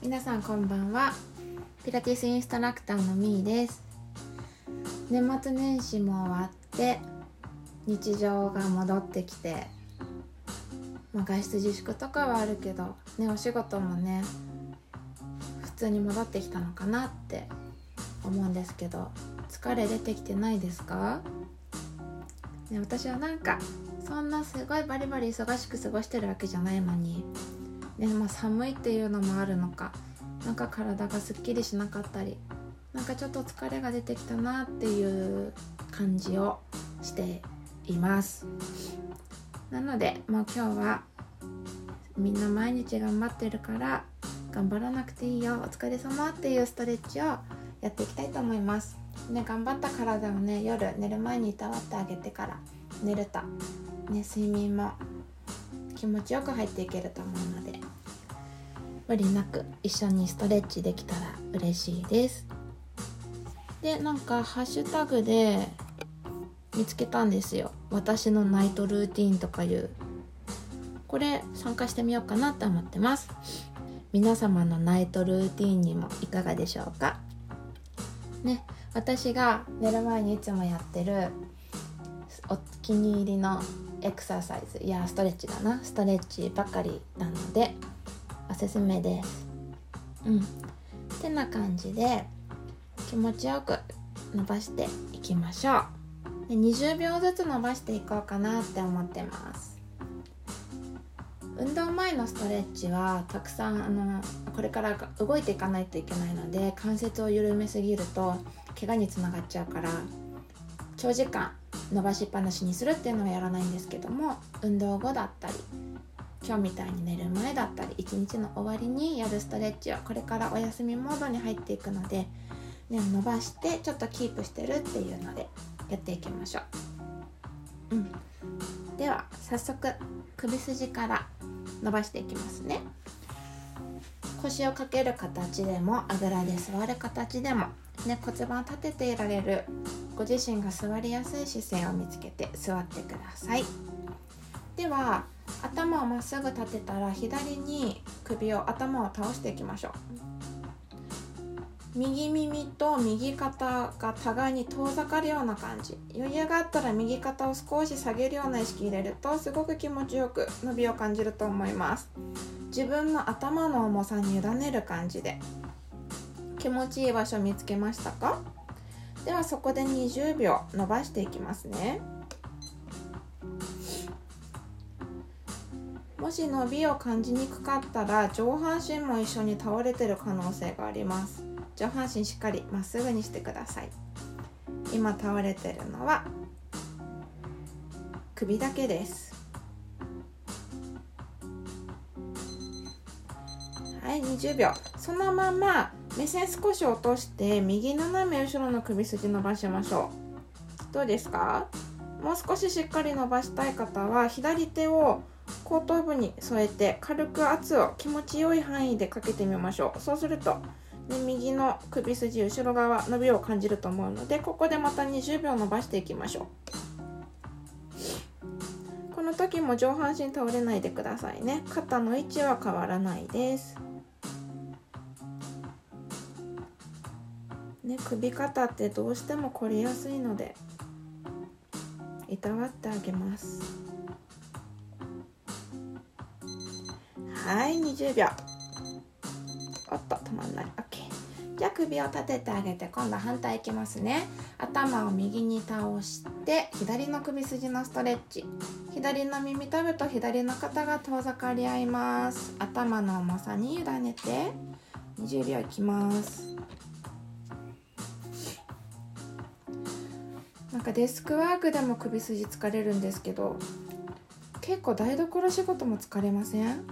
皆さんこんばんは。ピラティスインストラクターのみーです。年末年始も終わって日常が戻ってきて、まあ、外出自粛とかはあるけどねお仕事もね普通に戻ってきたのかなって思うんですけど疲れ出てきてないですか、ね、私はなんかそんなすごいバリバリ忙しく過ごしてるわけじゃないのにねまあ、寒いっていうのもあるのか。なんか体がすっきりしなかったり。なんかちょっと疲れが出てきたなっていう感じをしています。なのでもう今日はみんな毎日頑張ってるから頑張らなくていいよ。お疲れ様っていうストレッチをやっていきたいと思います。ね頑張った体をね夜寝る前にいたわってあげてから寝ると。ね睡眠も気持ちよく入っていけると思うので。無理なく一緒にストレッチできたら嬉しいです。でなんかハッシュタグで見つけたんですよ。私のナイトルーティンとかいう。これ参加してみようかなって思ってます。皆様のナイトルーティンにもいかがでしょうか？ね私が寝る前にいつもやってるお気に入りのエクササイズいやストレッチだな。ストレッチばかりなのですすめです。うん。てな感じで気持ちよく伸ばしていきましょう。で20秒ずつ伸ばしていこうかなって思ってます。運動前のストレッチはたくさんあのこれから動いていかないといけないので関節を緩めすぎると怪我につながっちゃうから長時間伸ばしっぱなしにするっていうのはやらないんですけども運動後だったり今日みたいに寝る前だったり一日の終わりにやるストレッチをこれからお休みモードに入っていくので、ね、伸ばしてちょっとキープしてるっていうのでやっていきましょう、うん、では早速首筋から伸ばしていきますね。腰をかける形でもあぐらで座る形でも、ね、骨盤立てていられるご自身が座りやすい姿勢を見つけて座ってください。では頭をまっすぐ立てたら左に首を頭を倒していきましょう。右耳と右肩が互いに遠ざかるような感じ。余裕があったら右肩を少し下げるような意識入れるとすごく気持ちよく伸びを感じると思います。自分の頭の重さに委ねる感じで。気持ちいい場所見つけましたか？ではそこで20秒伸ばしていきますね。もし伸びを感じにくかったら上半身も一緒に倒れてる可能性があります。上半身しっかりまっすぐにしてください。今倒れてるのは首だけです。はい20秒。そのまま目線少し落として右斜め後ろの首筋伸ばしましょう。どうですか？もう少ししっかり伸ばしたい方は左手を後頭部に添えて軽く圧を気持ちよい範囲でかけてみましょう。そうすると、ね、右の首筋後ろ側伸びを感じると思うのでここでまた20秒伸ばしていきましょう。この時も上半身倒れないでくださいね。肩の位置は変わらないです。ね、首肩ってどうしても凝りやすいのでいたわってあげます。はい20秒。おっと止まんない。OK じゃあ首を立ててあげて今度反対いきますね。頭を右に倒して左の首筋のストレッチ。左の耳たぶと左の肩が遠ざかり合います。頭の重さに委ねて20秒いきます。なんかデスクワークでも首筋疲れるんですけど結構台所仕事も疲れません？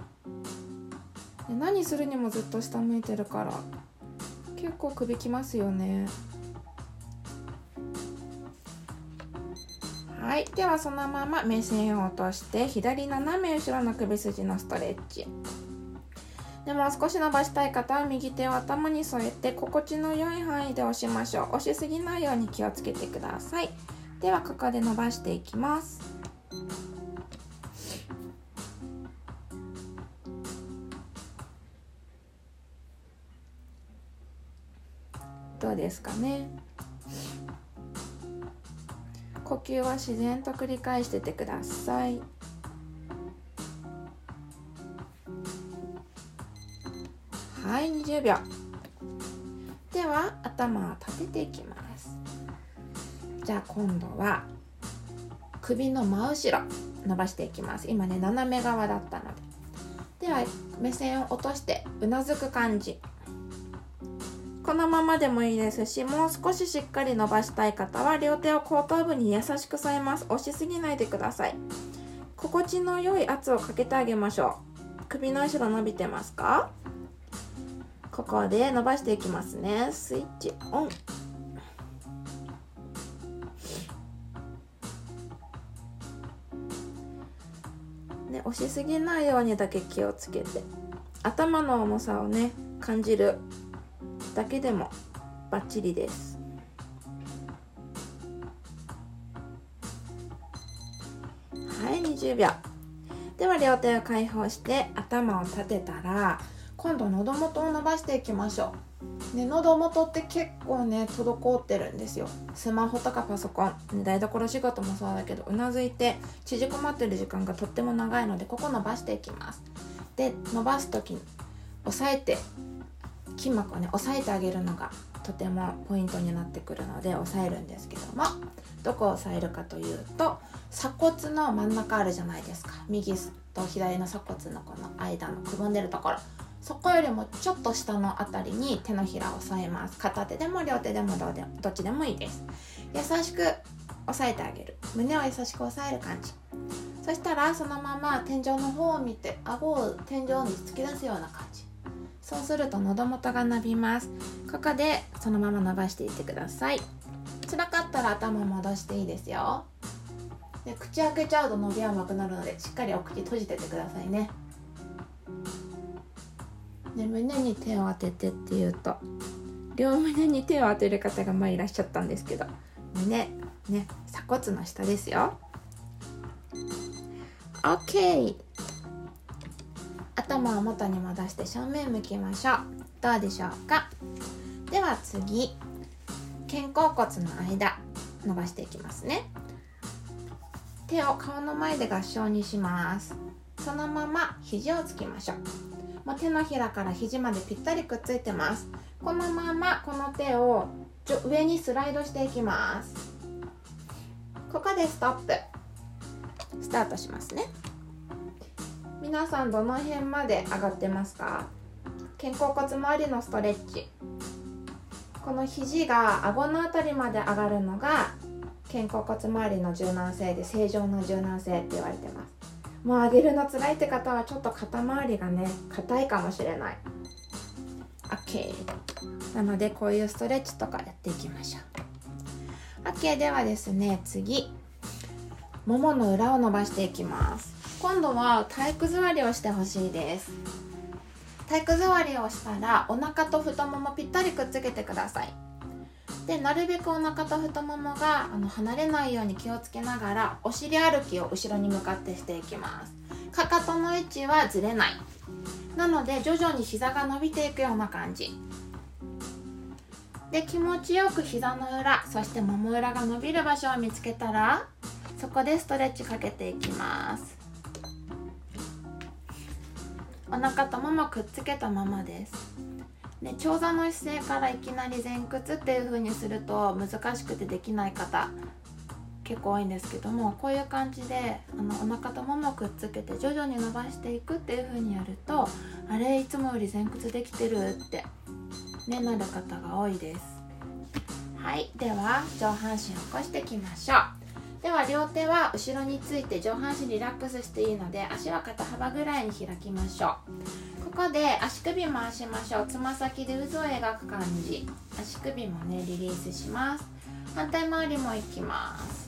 で何するにもずっと下向いてるから。結構首きますよね。はい。ではそのまま目線を落として左斜め後ろの首筋のストレッチ。でも少し伸ばしたい方は右手を頭に添えて心地の良い範囲で押しましょう。押しすぎないように気をつけてください。ではここで伸ばしていきます。ですかね。呼吸は自然と繰り返しててください。はい20秒。では頭を立てていきます。じゃあ今度は首の真後ろ伸ばしていきます。今ね斜め側だったので。では目線を落としてうなずく感じ。このままでもいいですしもう少ししっかり伸ばしたい方は両手を後頭部に優しく添えます。押しすぎないでください。心地の良い圧をかけてあげましょう。首の後ろ伸びてますか？ここで伸ばしていきますね。スイッチオン。ね、押しすぎないようにだけ気をつけて。頭の重さをね感じる。だけでもバッチリです。はい20秒。では両手を解放して頭を立てたら今度喉元を伸ばしていきましょう。ね、喉元って結構ね滞ってるんですよ。スマホとかパソコン。台所仕事もそうだけどうなずいて縮こまってる時間がとっても長いのでここ伸ばしていきます。で伸ばす時に押さえて筋膜をね押さえてあげるのがとてもポイントになってくるので押さえるんですけどもどこを押さえるかというと鎖骨の真ん中あるじゃないですか。右と左の鎖骨のこの間のくぼんでるところ。そこよりもちょっと下の辺りに手のひらを添えます。片手でも両手でもどうでどっちでもいいです。優しく押さえてあげる。胸を優しく押さえる感じ。そしたらそのまま天井の方を見て顎を天井に突き出すような感じ。そうすると喉元が伸びます。ここでそのまま伸ばしていってください。辛かったら頭戻していいですよ。で口開けちゃうと伸びは甘くなるのでしっかりお口閉じててくださいね。で胸に手を当ててっていうと両胸に手を当てる方がまあいらっしゃったんですけど胸ね鎖骨の下ですよ。OK 頭を元に戻して正面向きましょう。どうでしょうか？では次肩甲骨の間伸ばしていきますね。手を顔の前で合掌にします。そのまま肘をつきましょう。もう手のひらから肘までぴったりくっついてます。このままこの手を上にスライドしていきます。ここでストップ。スタートしますね。皆さんどの辺まで上がってますか？肩甲骨周りのストレッチ。この肘が顎の辺りまで上がるのが肩甲骨周りの柔軟性で正常の柔軟性って言われてます。もう上げるの辛いって方はちょっと肩周りがね硬いかもしれない。OK なのでこういうストレッチとかやっていきましょう。OK ではですね次。ももの裏を伸ばしていきます。今度は体育座りをしてほしいです。体育座りをしたらお腹と太ももぴったりくっつけてください。でなるべくお腹と太ももがあの離れないように気をつけながらお尻歩きを後ろに向かってしていきます。かかとの位置はずれない。なので徐々に膝が伸びていくような感じ。で気持ちよく膝の裏そしてもも裏が伸びる場所を見つけたらそこでストレッチかけていきます。お腹とももくっつけたままです。ね、長座の姿勢からいきなり前屈っていう風にすると難しくてできない方結構多いんですけどもこういう感じであのお腹とももくっつけて徐々に伸ばしていくっていう風にやるとあれいつもより前屈できてるって、ね、なる方が多いです。はい。では上半身起こしていきましょう。では両手は後ろについて上半身リラックスしていいので足は肩幅ぐらいに開きましょう。ここで足首回しましょう。つま先で渦を描く感じ。足首もねリリースします。反対回りもいきます。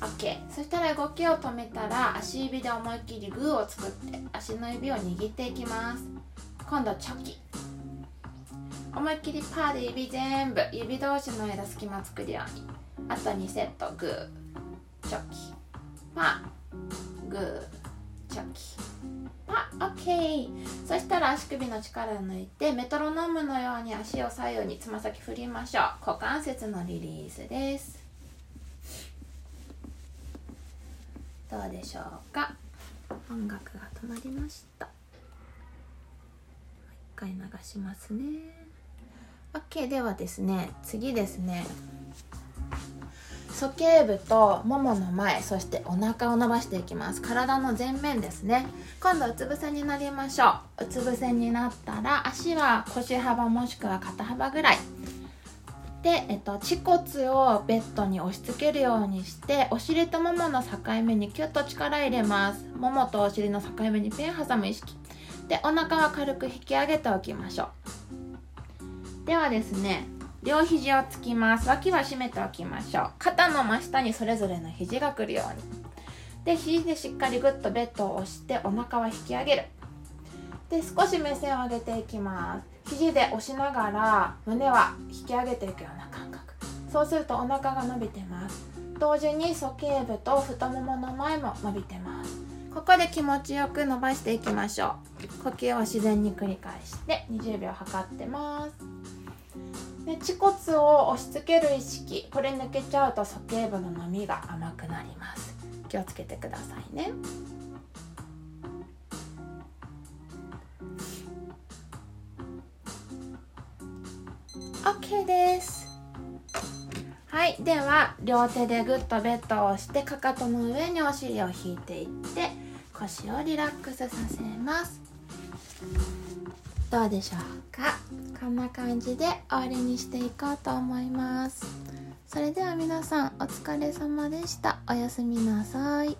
OK そしたら動きを止めたら足指で思いっきりグーを作って足の指を握っていきます。今度チョキ。思いっきりパーで指全部指同士の間隙間作るようにあと2セットグーチョキパーグーチョキ。パーオッケーそしたら足首の力抜いてメトロノームのように足を左右につま先振りましょう。股関節のリリースです。どうでしょうか？音楽が止まりました。一回流しますね。OK ではですね次ですね。鼠径部とももの前そしてお腹を伸ばしていきます。体の前面ですね。今度うつ伏せになりましょう。うつ伏せになったら足は腰幅もしくは肩幅ぐらい。で、えっと、恥骨をベッドに押し付けるようにしてお尻とももの境目にキュッと力入れます。ももとお尻の境目にペン挟む意識。でお腹は軽く引き上げておきましょう。ではですね両肘をつきます。脇は締めておきましょう。肩の真下にそれぞれの肘が来るように。で肘でしっかりグッとベッドを押してお腹は引き上げる。で少し目線を上げていきます。肘で押しながら胸は引き上げていくような感覚。そうするとお腹が伸びてます。同時に鼠径部と太ももの前も伸びてます。ここで気持ちよく伸ばしていきましょう。呼吸を自然に繰り返して20秒測ってます。で恥骨を押し付ける意識。これ抜けちゃうと鼠径部の波が甘くなります。気をつけてくださいね。オッケーです。はい。では両手でグッとベッドを押してかかとの上にお尻を引いていって腰をリラックスさせます。どうでしょうか？こんな感じで終わりにしていこうと思います。それでは皆さんお疲れ様でした。おやすみなさい。